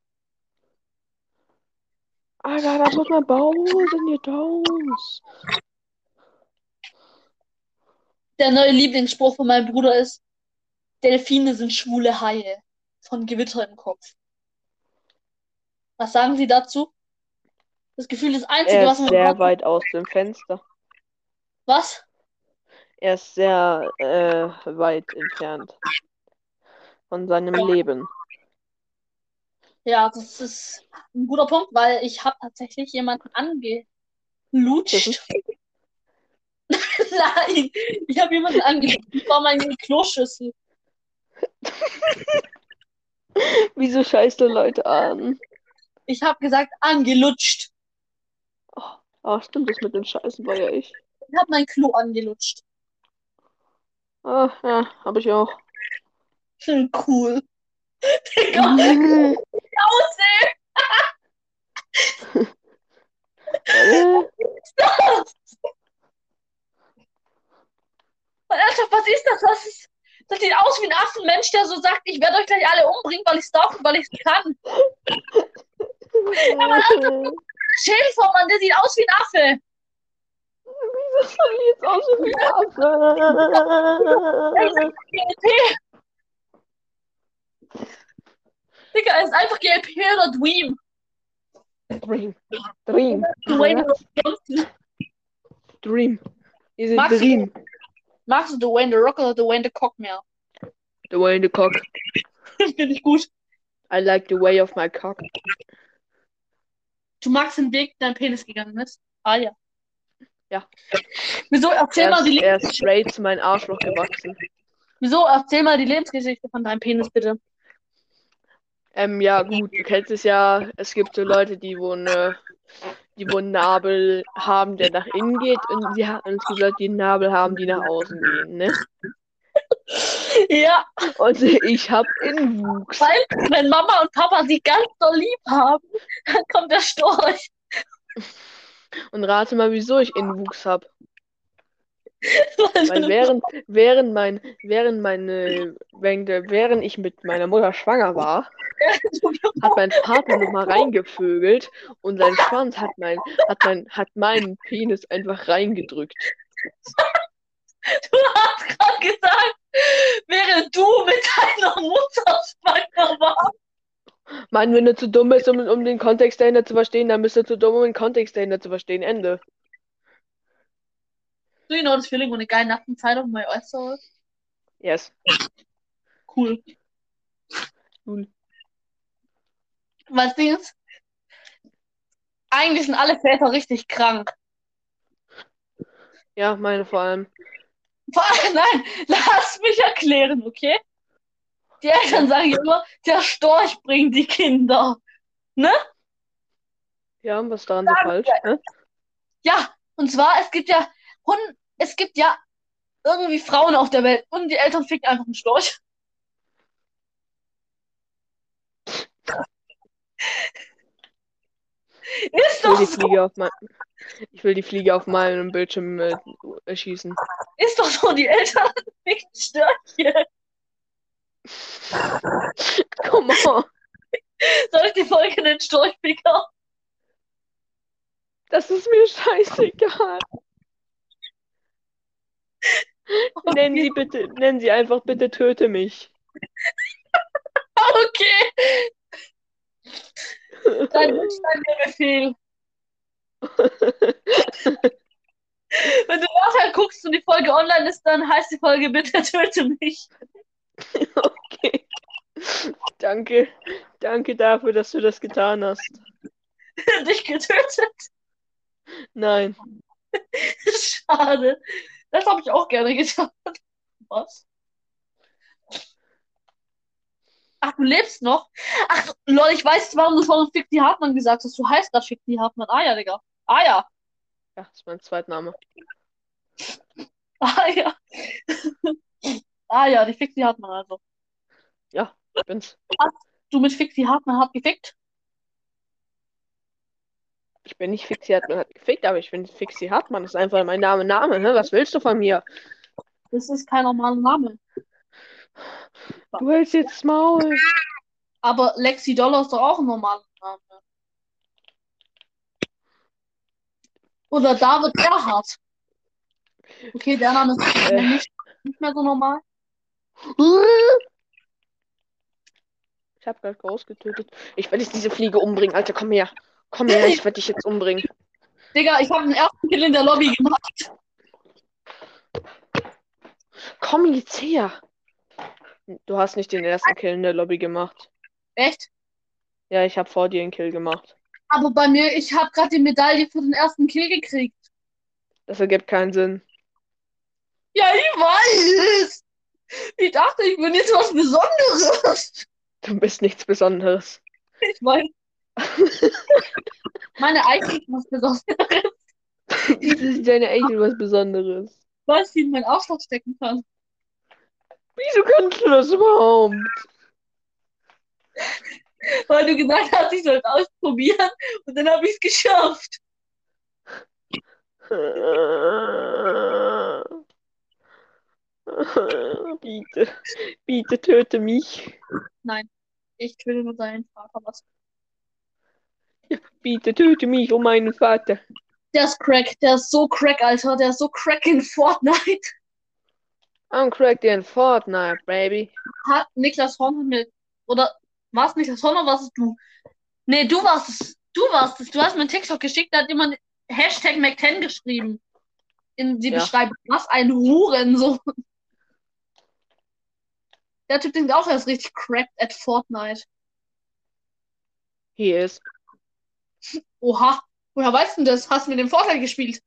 I gotta put my balls in your toes. Der neue Lieblingsspruch von meinem Bruder ist: Delfine sind schwule Haie. Von Gewitter im Kopf. Was sagen Sie dazu? Das Gefühl, das Einzige, Er was ist man. sehr weit aus dem Fenster. Was? Er ist sehr äh, weit entfernt von seinem Leben. Ja, das ist ein guter Punkt, weil ich habe tatsächlich jemanden angelutscht. Nein, ich habe jemanden angelutscht. Das war meine Kloschüssel. Wieso scheißt du Leute an? Ich habe gesagt, angelutscht. Ah, stimmt, das mit den Scheißen war ja ich. Ich habe mein Klo angelutscht. Ah, ja, hab ich auch. Hm, Cool. Digga, Mhm. aussehen. Äh, Alter, was ist das? Was ist, das sieht aus wie ein Affenmensch, der so sagt, ich werde euch gleich alle umbringen, weil ich es darf und weil ich es kann. Schäfer, Mann, der sieht aus wie ein Affe. Wieso sah ich jetzt aus wie ein Affe? GLP. Digga, er ist einfach GLP oder Dweem. Dream. Dream. Dwayne Johnson. Dream. Ihr seid Magst du- Dream. Magst du Dwayne The Rock oder Dwayne The Cock mehr? Dwayne the Cock. Finde ich gut. I like the way of my cock. Du magst den Weg, dein Penis gegangen ist? Ah ja. Ja. Wieso? Erzähl Er mal die ist, er ist Lebensgeschichte. straight zu meinem Arschloch gewachsen. Wieso? Erzähl mal die Lebensgeschichte von deinem Penis, bitte. Ähm, ja, gut, du kennst es ja. Es gibt so Leute, die wo eine, die wo einen Nabel haben, der nach innen geht, und, die, ha- und es gibt Leute, die einen Nabel haben, die nach außen gehen, ne? Ja, Und ich hab Innenwuchs. weil wenn Mama und Papa sie ganz doll lieb haben, dann kommt der Storch. Und rate mal, wieso ich Innenwuchs hab. Weil während, während mein, während meine, während, während ich mit meiner Mutter schwanger war, hat mein Partner noch mal reingevögelt und sein Schwanz hat mein, hat mein, hat meinen Penis einfach reingedrückt. Du hast gerade gesagt, während du mit deiner Mutter schwanger warst. Mann, wenn er zu dumm ist, um, um den Kontext dahinter zu verstehen, dann bist du zu dumm, um den Kontext dahinter zu verstehen. Ende. Do you know this feeling when a guy knocks inside of my oyster? Yes. Cool. Cool. Das Ding ist, eigentlich sind alle Väter richtig krank. Ja, meine vor allem. Nein, lass mich erklären, okay? Die Eltern sagen immer, der Storch bringt die Kinder. Ja, und was daran so falsch? Ne? Ja, und zwar, es gibt ja Hund, es gibt ja irgendwie Frauen auf der Welt und die Eltern ficken einfach einen Storch. Ist doch so, auf mein, ich will die Fliege auf meinem Bildschirm äh, erschießen. ist doch so, die Eltern ficken Störche. Come on. Soll ich die Folge den Storchficker? Das ist mir scheißegal. Nennen Sie bitte, nennen Sie einfach bitte töte mich. Okay, dein Befehl. Wenn du nachher guckst und die Folge online ist, dann heißt die Folge bitte töte mich. Okay. Danke. Danke dafür, dass du das getan hast. Dich getötet. Nein. Schade. Das habe ich auch gerne getan. Was? Ach, du lebst noch? Ach, lol, ich weiß warum du vorhin Fick Hartmann gesagt hast. Du heißt gerade Fick Hartmann. Ah ja, Digga. Ah ja. Ja, das ist mein Zweitname. Ah ja. ah ja, die Fick Hartmann also. Ja, ich bin's. Du mit Fick Hartmann hart gefickt? Ich bin nicht Fixi Hartmann hat gefickt, aber ich bin Fixi Hartmann. Das ist einfach mein Name, Name. Hä? Was willst du von mir? Das ist kein normaler Name. Du hältst jetzt Maul. Aber Lexi Dollar ist doch auch ein normaler Name. Oder David Erhardt. Okay, der Name ist Äh. nicht, nicht mehr so normal. Ich hab gerade Ghost getötet. Ich werde jetzt diese Fliege umbringen, Alter. Komm her. Komm her, ich werde dich jetzt umbringen. Digga, ich habe den ersten Kill in der Lobby gemacht. Komm jetzt her. Du hast nicht den ersten Kill in der Lobby gemacht. Echt? Ja, ich habe vor dir einen Kill gemacht. Aber bei mir, ich habe gerade die Medaille für den ersten Kill gekriegt. Das ergibt keinen Sinn. Ja, ich weiß. Ich dachte, ich bin jetzt was Besonderes. Du bist nichts Besonderes. Ich weiß. Meine Eichel ist was Besonderes, ist deine Eichel was Besonderes. weil sie in meinen Arschloch stecken kann. Wieso kannst du das überhaupt? Weil du gesagt hast, ich soll es ausprobieren und dann habe ich es geschafft. Bitte, bitte töte mich. Ich will nur seinen Vater was. Bitte töte mich um meinen Vater. Der ist crack, der ist so crack, Alter. Der ist so crack in Fortnite. I'm cracked in Fortnite, baby. Hat Niklas Horn mir. Oder war es Niklas Horn oder warst es du? Nee, du warst es. Du warst es. Du hast mir einen TikTok geschickt, da hat jemand Hashtag Mac10 geschrieben. in die Ja. Beschreibung. Was ein Hurensohn. Der Typ denkt auch, er ist richtig cracked at Fortnite. Hier ist. Oha. Woher weißt du das? Hast du mit dem Vorteil gespielt?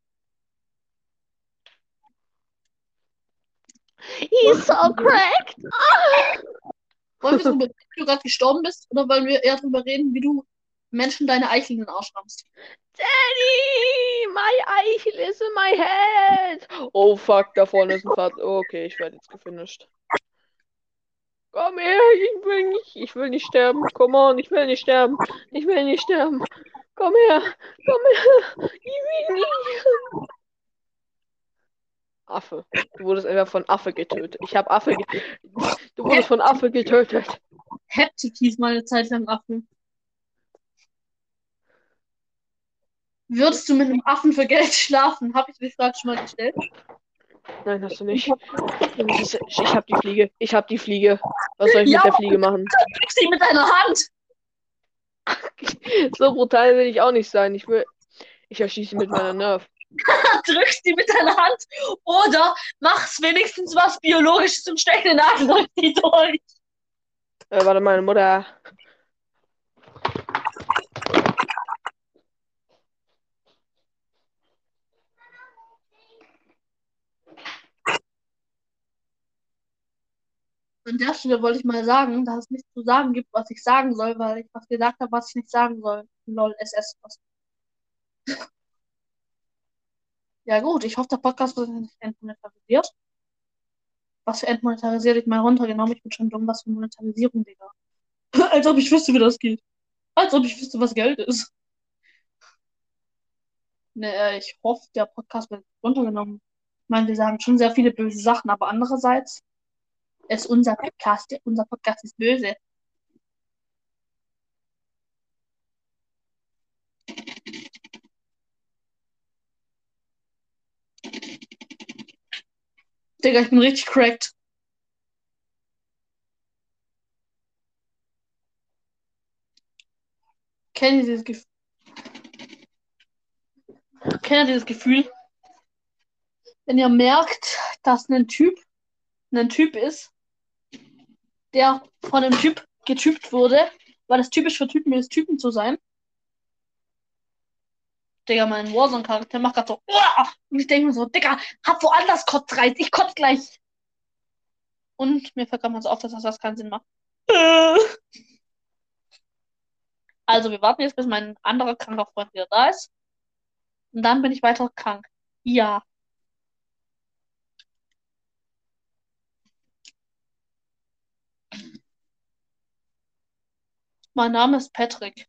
He's so cracked. Wollen wir darüber reden, wie du gerade gestorben bist? Oder wollen wir eher darüber reden, wie du Menschen deine Eichel in den Arsch rammst? Daddy, my Eichel is in my head. Oh fuck, da vorne ist ein Pfad. Okay, ich werde jetzt gefinisht. Komm her, ich will nicht, ich will nicht sterben. Come on, ich will nicht sterben. Ich will nicht sterben. Komm her, komm her. Ich will nicht. Affe. Du wurdest einfach von Affe getötet. Ich habe Affe. Ge du wurdest von Affe getötet. Heptik hieß mal eine Zeit lang Affen. Würdest du mit einem Affen für Geld schlafen? Habe ich die Frage schon mal gestellt? Nein, hast du nicht. Ich habe die Fliege. Ich habe die Fliege. Was soll ich Ja, mit der Fliege machen? Drück sie mit deiner Hand! So brutal will ich auch nicht sein. Ich will. Ich erschieße mit meiner Nerf. Drück sie mit deiner Hand! Oder mach's wenigstens was Biologisches und steck eine Nadel durch die durch! Äh, warte, meine Mutter. An der Stelle wollte ich mal sagen, dass es nichts zu sagen gibt, was ich sagen soll, weil ich was gesagt habe, was ich nicht sagen soll. Lol, SS. Was. Ja gut, ich hoffe, der Podcast wird nicht entmonetarisiert. Was für entmonetarisiert? Ich mal runtergenommen. Ich bin schon dumm. Was für Monetarisierung, Digga. Als ob ich wüsste, wie das geht. Als ob ich wüsste, was Geld ist. Ne, äh, ich hoffe, der Podcast wird runtergenommen. Ich meine, wir sagen schon sehr viele böse Sachen, aber andererseits ist unser Podcast, unser Podcast ist böse. Digga, ich bin richtig cracked. Kennt ihr dieses Gefühl? Kennt ihr dieses Gefühl? Wenn ihr merkt, dass ein Typ ein Typ ist, der von einem Typ getypt wurde, weil es typisch für Typen ist, Typen zu sein. Digga, mein Warzone-Charakter macht gerade so, "Uah!" und ich denke mir so, Digga, hab woanders Kotzreiz, ich kotz gleich. Und mir fällt gerade mal so auf, dass das keinen Sinn macht. Also, wir warten jetzt, bis mein anderer kranker Freund wieder da ist. Und dann bin ich weiter krank. Ja. Mein Name ist Patrick.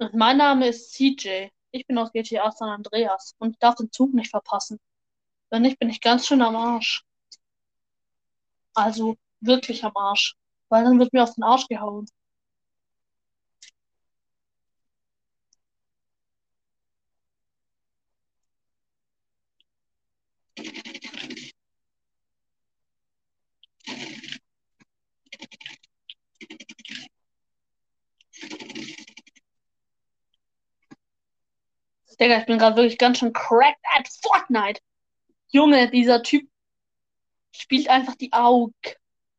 Und mein Name ist CJ. Ich bin aus GTA San Andreas und darf den Zug nicht verpassen. Wenn nicht, bin ich ganz schön am Arsch. Also wirklich am Arsch. Weil dann wird mir auf den Arsch gehauen. Digga, ich bin gerade wirklich ganz schön cracked at Fortnite. Junge, dieser Typ spielt einfach die AUG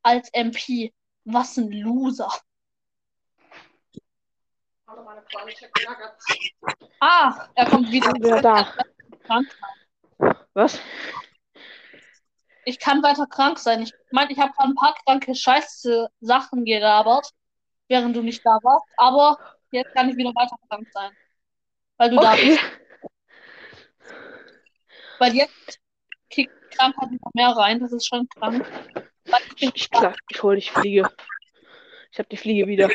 als MP. Was ein Loser. Ah, er kommt wieder. Wieder da. Krank. Was? Ich kann weiter krank sein. Ich meine, ich habe ein paar kranke Scheiße Sachen gelabert, während du nicht da warst. Aber jetzt kann ich wieder weiter krank sein. Weil du da Okay. bist. Weil jetzt kickt Krankheit noch mehr rein. Das ist schon krank. Ich Ich, klar, ich hole die Fliege. Ich habe die Fliege wieder.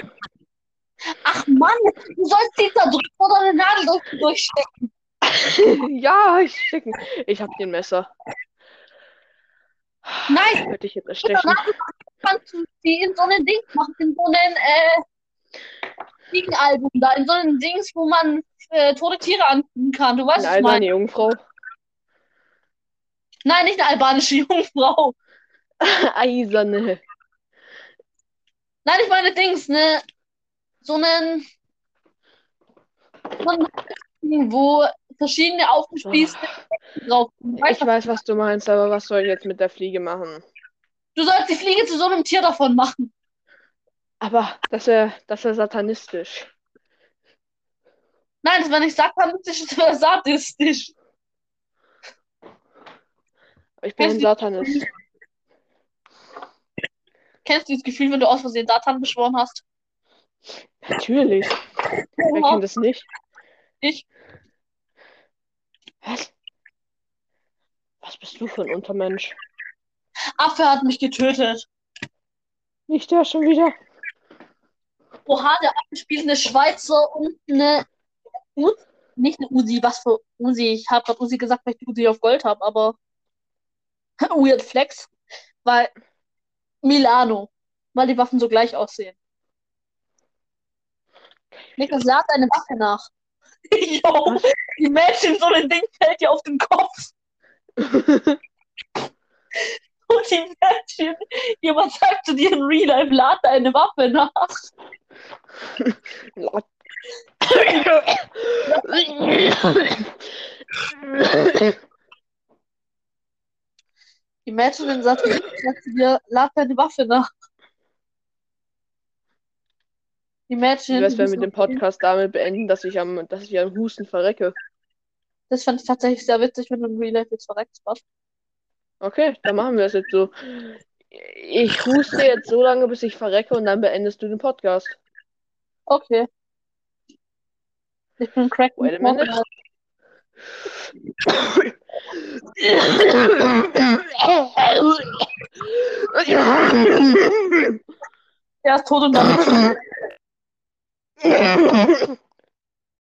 Ach Mann, du sollst die da drücken oder eine Nadel durch, durchstecken. ja, ich stecken. Ich hier ein Messer. Nein, ich jetzt mit der erstechen. Kannst du die in so einen Ding machen, in so einen äh, Fliegenalbum da, in so einen Dings, wo man äh, tote Tiere angucken kann. Du weißt, was ich meine. Jungfrau. Nein, nicht eine albanische Jungfrau. Eiserne. Nein, ich meine Dings, ne? So einen, so einen wo verschiedene aufgespießte drauf. Du, weißt, Ich weiß, was du meinst, aber was soll ich jetzt mit der Fliege machen? du sollst die Fliege zu so einem Tier davon machen. Aber das wäre das wär satanistisch. Nein, das war nicht satanistisch, das war sadistisch. Ich bin ein Kennst du- Satanist. Kennst du dieses Gefühl, wenn du aus Versehen Satan beschworen hast? Natürlich. Wer kennt das nicht? Ich. Was? Was bist du für ein Untermensch? Affe hat mich getötet. Nicht der schon wieder? Oha, der Affe spielt eine Schweizer und eine U nicht eine Uzi, was für Uzi? Ich habe gerade Uzi gesagt, weil ich die Uzi auf Gold habe, aber Weird Flex, weil Milano, weil die Waffen so gleich aussehen. Niklas, lad deine Waffe nach. Jo, die Mädchen, so ein Ding fällt dir auf den Kopf. Und die Mädchen, jemand sagt zu dir in Real Life, lad deine Waffe nach. Die Mädchen sagt, sagt zu dir, lad deine Waffe nach. Wie wär's, wenn wir die den Podcast damit beenden, dass ich am, dass ich am Husten verrecke? Das fand ich tatsächlich sehr witzig, wenn du in Real Life jetzt verreckst warst. Okay, dann machen wir es jetzt so. Ich huste jetzt so lange, bis ich verrecke und dann beendest du den Podcast. Okay. Ich bin crack. Wait a minute. Er ist tot und dann.